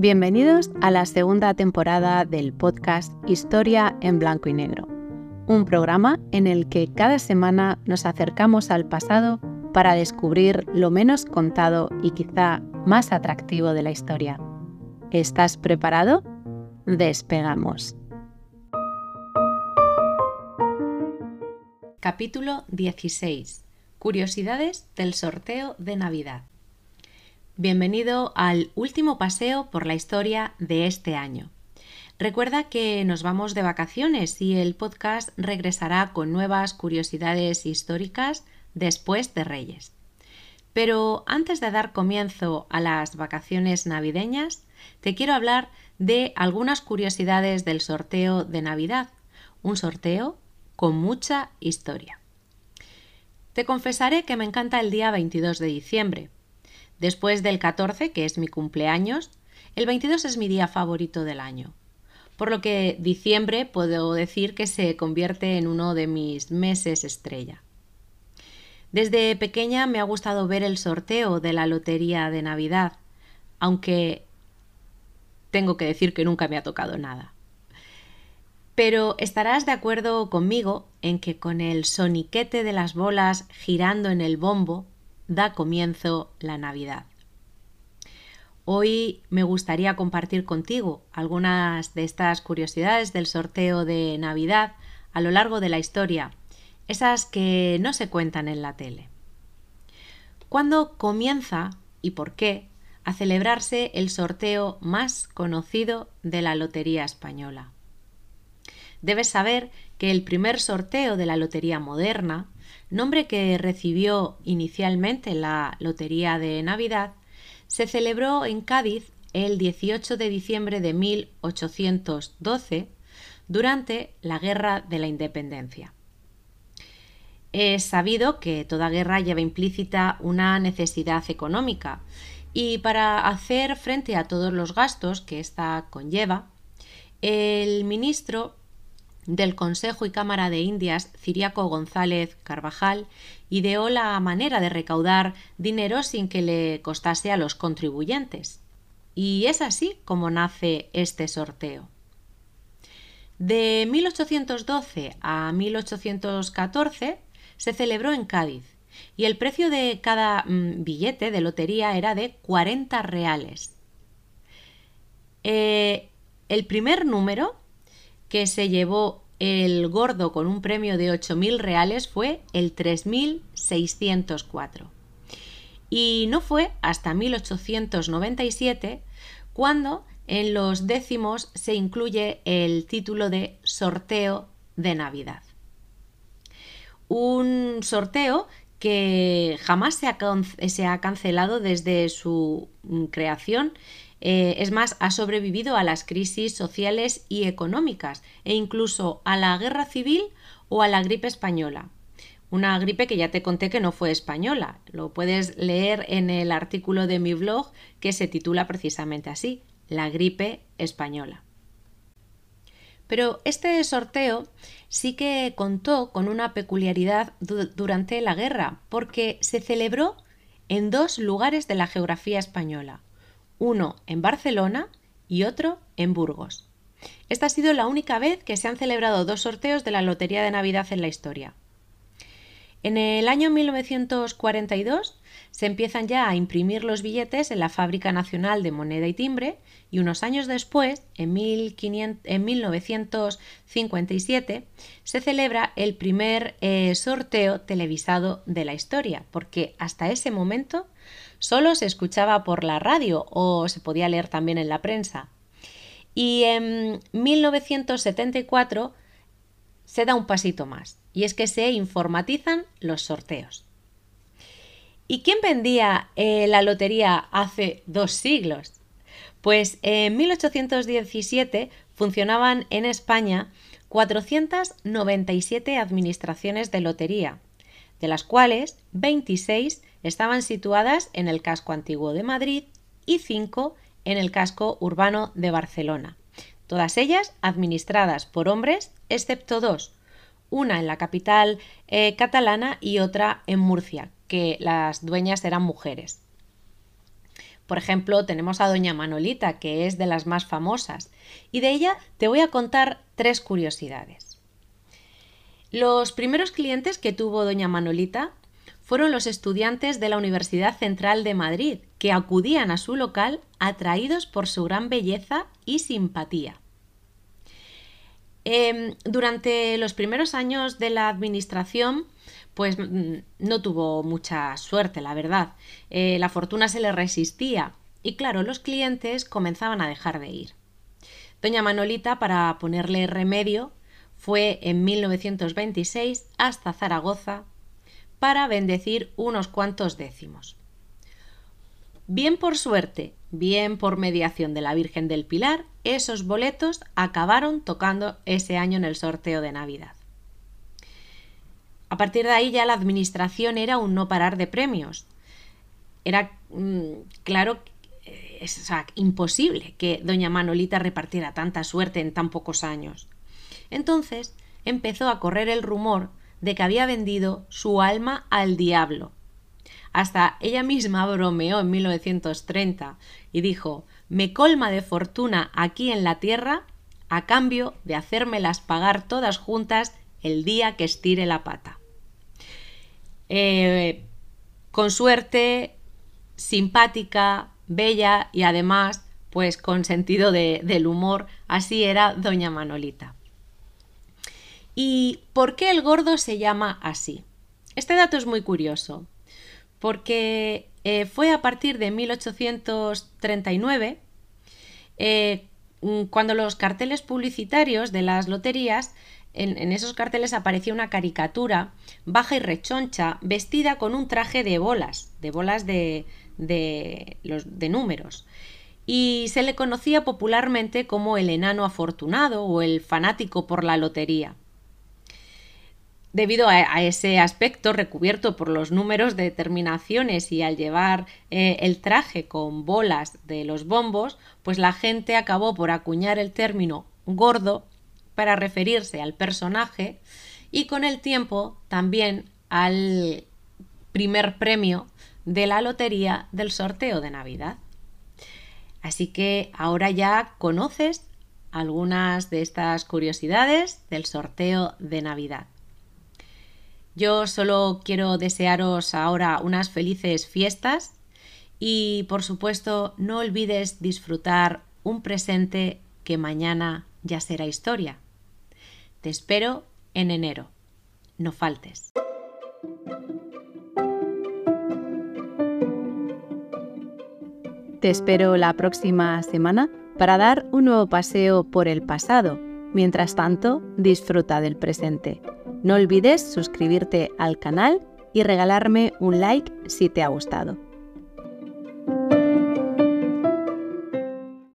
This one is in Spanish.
Bienvenidos a la segunda temporada del podcast Historia en Blanco y Negro, un programa en el que cada semana nos acercamos al pasado para descubrir lo menos contado y quizá más atractivo de la historia. ¿Estás preparado? Despegamos. Capítulo 16. Curiosidades del sorteo de Navidad. Bienvenido al último paseo por la historia de este año. Recuerda que nos vamos de vacaciones y el podcast regresará con nuevas curiosidades históricas después de Reyes. Pero antes de dar comienzo a las vacaciones navideñas, te quiero hablar de algunas curiosidades del sorteo de Navidad, un sorteo con mucha historia. Te confesaré que me encanta el día 22 de diciembre, Después del 14, que es mi cumpleaños, el 22 es mi día favorito del año. Por lo que diciembre puedo decir que se convierte en uno de mis meses estrella. Desde pequeña me ha gustado ver el sorteo de la Lotería de Navidad, aunque tengo que decir que nunca me ha tocado nada. Pero estarás de acuerdo conmigo en que con el soniquete de las bolas girando en el bombo da comienzo la Navidad. Hoy me gustaría compartir contigo algunas de estas curiosidades del sorteo de Navidad a lo largo de la historia, esas que no se cuentan en la tele. ¿Cuándo comienza y por qué a celebrarse el sorteo más conocido de la Lotería Española? Debes saber que el primer sorteo de la Lotería moderna nombre que recibió inicialmente la Lotería de Navidad, se celebró en Cádiz el 18 de diciembre de 1812 durante la Guerra de la Independencia. Es sabido que toda guerra lleva implícita una necesidad económica y para hacer frente a todos los gastos que ésta conlleva, el ministro del Consejo y Cámara de Indias, Ciriaco González Carvajal, ideó la manera de recaudar dinero sin que le costase a los contribuyentes. Y es así como nace este sorteo. De 1812 a 1814 se celebró en Cádiz y el precio de cada mm, billete de lotería era de 40 reales. Eh, el primer número que se llevó el gordo con un premio de 8.000 reales fue el 3.604. Y no fue hasta 1897 cuando en los décimos se incluye el título de sorteo de Navidad. Un sorteo que jamás se ha, se ha cancelado desde su creación eh, es más, ha sobrevivido a las crisis sociales y económicas e incluso a la guerra civil o a la gripe española. Una gripe que ya te conté que no fue española. Lo puedes leer en el artículo de mi blog que se titula precisamente así, La gripe española. Pero este sorteo sí que contó con una peculiaridad durante la guerra, porque se celebró en dos lugares de la geografía española, uno en Barcelona y otro en Burgos. Esta ha sido la única vez que se han celebrado dos sorteos de la Lotería de Navidad en la historia. En el año 1942 se empiezan ya a imprimir los billetes en la Fábrica Nacional de Moneda y Timbre y unos años después, en, 1957, se celebra el primer eh, sorteo televisado de la historia, porque hasta ese momento solo se escuchaba por la radio o se podía leer también en la prensa. Y en 1974 se da un pasito más, y es que se informatizan los sorteos. ¿Y quién vendía eh, la lotería hace dos siglos? Pues en 1817 funcionaban en España 497 administraciones de lotería, de las cuales 26 estaban situadas en el casco antiguo de Madrid y 5 en el casco urbano de Barcelona, todas ellas administradas por hombres, excepto dos, una en la capital eh, catalana y otra en Murcia, que las dueñas eran mujeres. Por ejemplo, tenemos a Doña Manolita, que es de las más famosas, y de ella te voy a contar tres curiosidades. Los primeros clientes que tuvo Doña Manolita fueron los estudiantes de la Universidad Central de Madrid, que acudían a su local atraídos por su gran belleza y simpatía. Em, durante los primeros años de la administración, pues mm, no tuvo mucha suerte, la verdad. Eh, la fortuna se le resistía y claro, los clientes comenzaban a dejar de ir. Doña Manolita, para ponerle remedio, fue en 1926 hasta Zaragoza para bendecir unos cuantos décimos. Bien por suerte, bien por mediación de la Virgen del Pilar, esos boletos acabaron tocando ese año en el sorteo de Navidad. A partir de ahí ya la administración era un no parar de premios. Era mm, claro, es imposible que doña Manolita repartiera tanta suerte en tan pocos años. Entonces empezó a correr el rumor de que había vendido su alma al diablo. Hasta ella misma bromeó en 1930 y dijo me colma de fortuna aquí en la tierra a cambio de hacérmelas pagar todas juntas el día que estire la pata. Eh, con suerte, simpática, bella y además, pues con sentido del humor, así era doña Manolita. ¿Y por qué el gordo se llama así? Este dato es muy curioso, porque eh, fue a partir de 1839 eh, cuando los carteles publicitarios de las loterías en, esos carteles aparecía una caricatura baja y rechoncha vestida con un traje de bolas, de bolas de, de, los, de números. Y se le conocía popularmente como el enano afortunado o el fanático por la lotería. Debido a, ese aspecto recubierto por los números de terminaciones y al llevar eh, el traje con bolas de los bombos, pues la gente acabó por acuñar el término gordo para referirse al personaje y con el tiempo también al primer premio de la lotería del sorteo de Navidad. Así que ahora ya conoces algunas de estas curiosidades del sorteo de Navidad. Yo solo quiero desearos ahora unas felices fiestas y por supuesto no olvides disfrutar un presente que mañana ya será historia. Te espero en enero. No faltes. Te espero la próxima semana para dar un nuevo paseo por el pasado. Mientras tanto, disfruta del presente. No olvides suscribirte al canal y regalarme un like si te ha gustado.